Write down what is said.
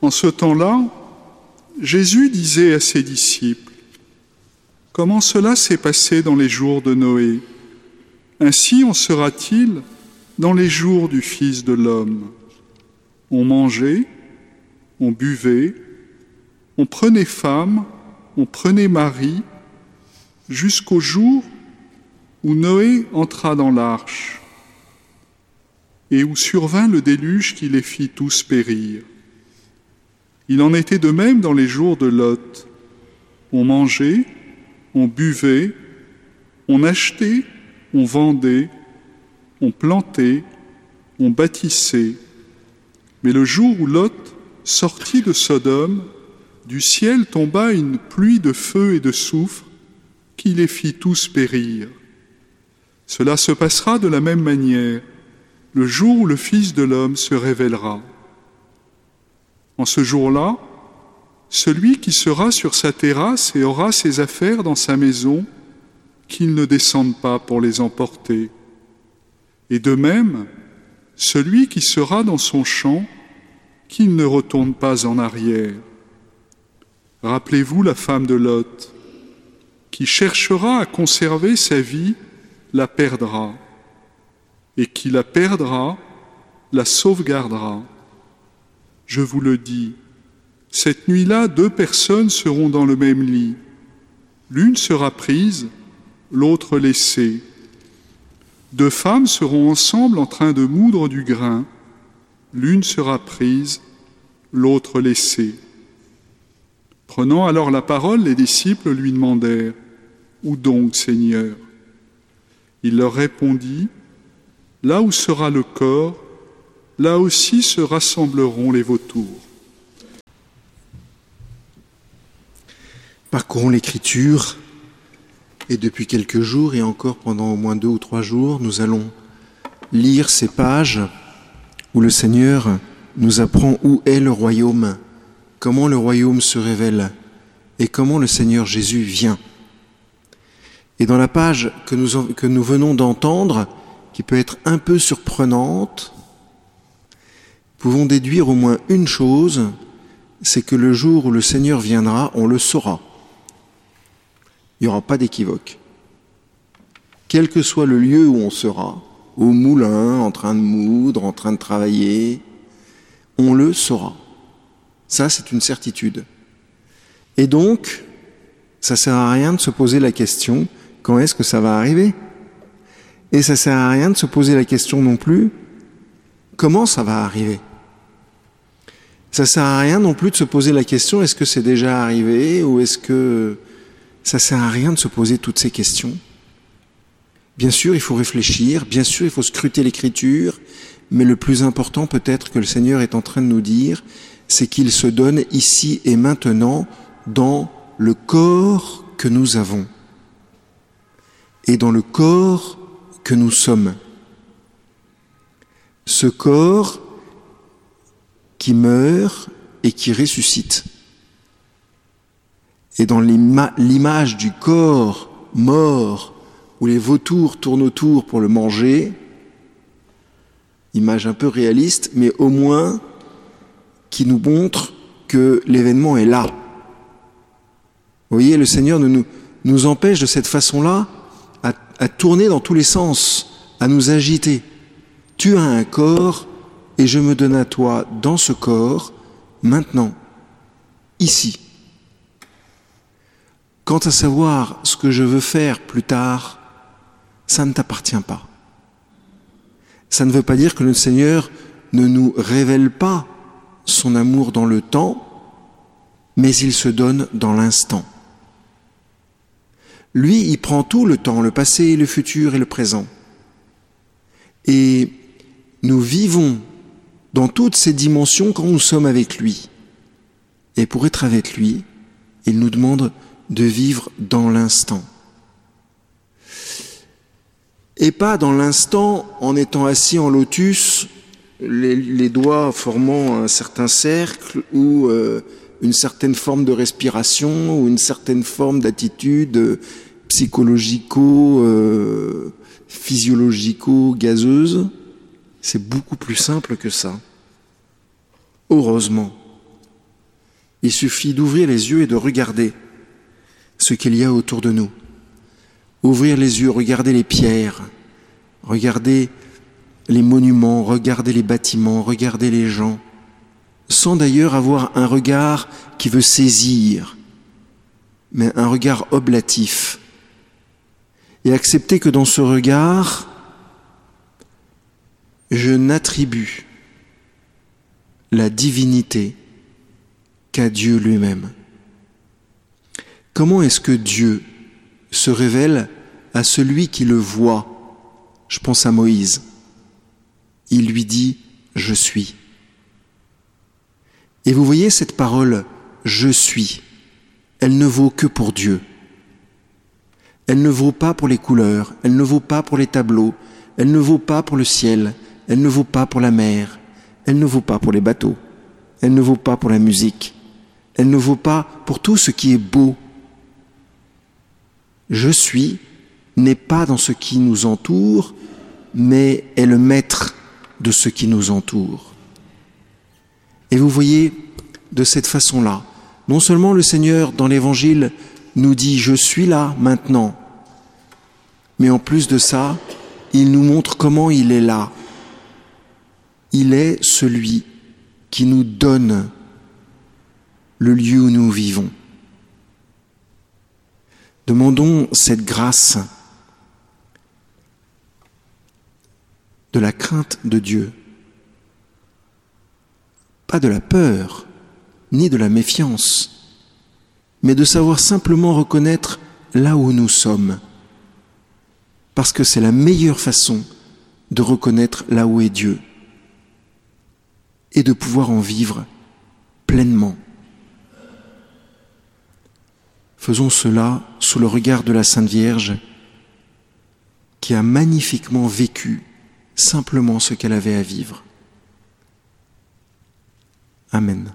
En ce temps-là, Jésus disait à ses disciples, Comment cela s'est passé dans les jours de Noé? Ainsi en sera-t-il dans les jours du Fils de l'homme. On mangeait, on buvait, on prenait femme, on prenait mari, jusqu'au jour où Noé entra dans l'arche et où survint le déluge qui les fit tous périr. Il en était de même dans les jours de Lot. On mangeait, on buvait, on achetait, on vendait, on plantait, on bâtissait. Mais le jour où Lot sortit de Sodome, du ciel tomba une pluie de feu et de soufre qui les fit tous périr. Cela se passera de la même manière le jour où le Fils de l'homme se révélera. En ce jour-là, celui qui sera sur sa terrasse et aura ses affaires dans sa maison, qu'il ne descende pas pour les emporter. Et de même, celui qui sera dans son champ, qu'il ne retourne pas en arrière. Rappelez-vous la femme de Lot, qui cherchera à conserver sa vie, la perdra, et qui la perdra, la sauvegardera. Je vous le dis, cette nuit-là, deux personnes seront dans le même lit. L'une sera prise, l'autre laissée. Deux femmes seront ensemble en train de moudre du grain. L'une sera prise, l'autre laissée. Prenant alors la parole, les disciples lui demandèrent, Où donc, Seigneur? Il leur répondit, Là où sera le corps, là aussi se rassembleront les vautours. Parcourons l'Écriture et depuis quelques jours et encore pendant au moins deux ou trois jours, nous allons lire ces pages où le Seigneur nous apprend où est le royaume, comment le royaume se révèle et comment le Seigneur Jésus vient. Et dans la page que nous, que nous venons d'entendre, qui peut être un peu surprenante, pouvons déduire au moins une chose, c'est que le jour où le Seigneur viendra, on le saura il n'y aura pas d'équivoque. Quel que soit le lieu où on sera, au moulin, en train de moudre, en train de travailler, on le saura. Ça, c'est une certitude. Et donc, ça sert à rien de se poser la question quand est-ce que ça va arriver? Et ça sert à rien de se poser la question non plus comment ça va arriver? Ça sert à rien non plus de se poser la question est-ce que c'est déjà arrivé ou est-ce que ça sert à rien de se poser toutes ces questions? Bien sûr, il faut réfléchir, bien sûr, il faut scruter l'écriture, mais le plus important peut-être que le Seigneur est en train de nous dire, c'est qu'il se donne ici et maintenant dans le corps que nous avons et dans le corps que nous sommes. Ce corps qui meurt et qui ressuscite. Et dans l'image du corps mort, où les vautours tournent autour pour le manger, image un peu réaliste, mais au moins qui nous montre que l'événement est là. Vous voyez, le Seigneur nous, nous empêche de cette façon-là à, à tourner dans tous les sens, à nous agiter. Tu as un corps et je me donne à toi dans ce corps, maintenant, ici. Quant à savoir ce que je veux faire plus tard, ça ne t'appartient pas. Ça ne veut pas dire que le Seigneur ne nous révèle pas son amour dans le temps, mais il se donne dans l'instant. Lui, il prend tout le temps, le passé, le futur et le présent. Et nous vivons dans toutes ces dimensions quand nous sommes avec lui. Et pour être avec lui, il nous demande de vivre dans l'instant. Et pas dans l'instant en étant assis en lotus, les, doigts formant un certain cercle ou euh, une certaine forme de respiration ou une certaine forme d'attitude euh, physiologico, gazeuse. C'est beaucoup plus simple que ça. Heureusement, Il suffit d'ouvrir les yeux et de regarder ce qu'il y a autour de nous. Ouvrir les yeux, regarder les pierres, regarder les monuments, regarder les bâtiments, regarder les gens, sans d'ailleurs avoir un regard qui veut saisir, mais un regard oblatif. Et accepter que dans ce regard, je n'attribue la divinité qu'à Dieu lui-même. Comment est-ce que Dieu se révèle à celui qui le voit? Je pense à Moïse. Il lui dit, je suis. Et vous voyez cette parole, je suis, elle ne vaut que pour Dieu. Elle ne vaut pas pour les couleurs, elle ne vaut pas pour les tableaux, elle ne vaut pas pour le ciel, elle ne vaut pas pour la mer, elle ne vaut pas pour les bateaux, elle ne vaut pas pour la musique, elle ne vaut pas pour tout ce qui est beau. Je suis n'est pas dans ce qui nous entoure, mais est le maître de ce qui nous entoure. Et vous voyez, de cette façon-là, non seulement le Seigneur dans l'Évangile nous dit je suis là maintenant, mais en plus de ça, il nous montre comment il est là. Il est celui qui nous donne le lieu où nous vivons. Demandons cette grâce de la crainte de Dieu, pas de la peur, ni de la méfiance, mais de savoir simplement reconnaître là où nous sommes, parce que c'est la meilleure façon de reconnaître là où est Dieu et de pouvoir en vivre pleinement. Faisons cela sous le regard de la Sainte Vierge qui a magnifiquement vécu simplement ce qu'elle avait à vivre. Amen.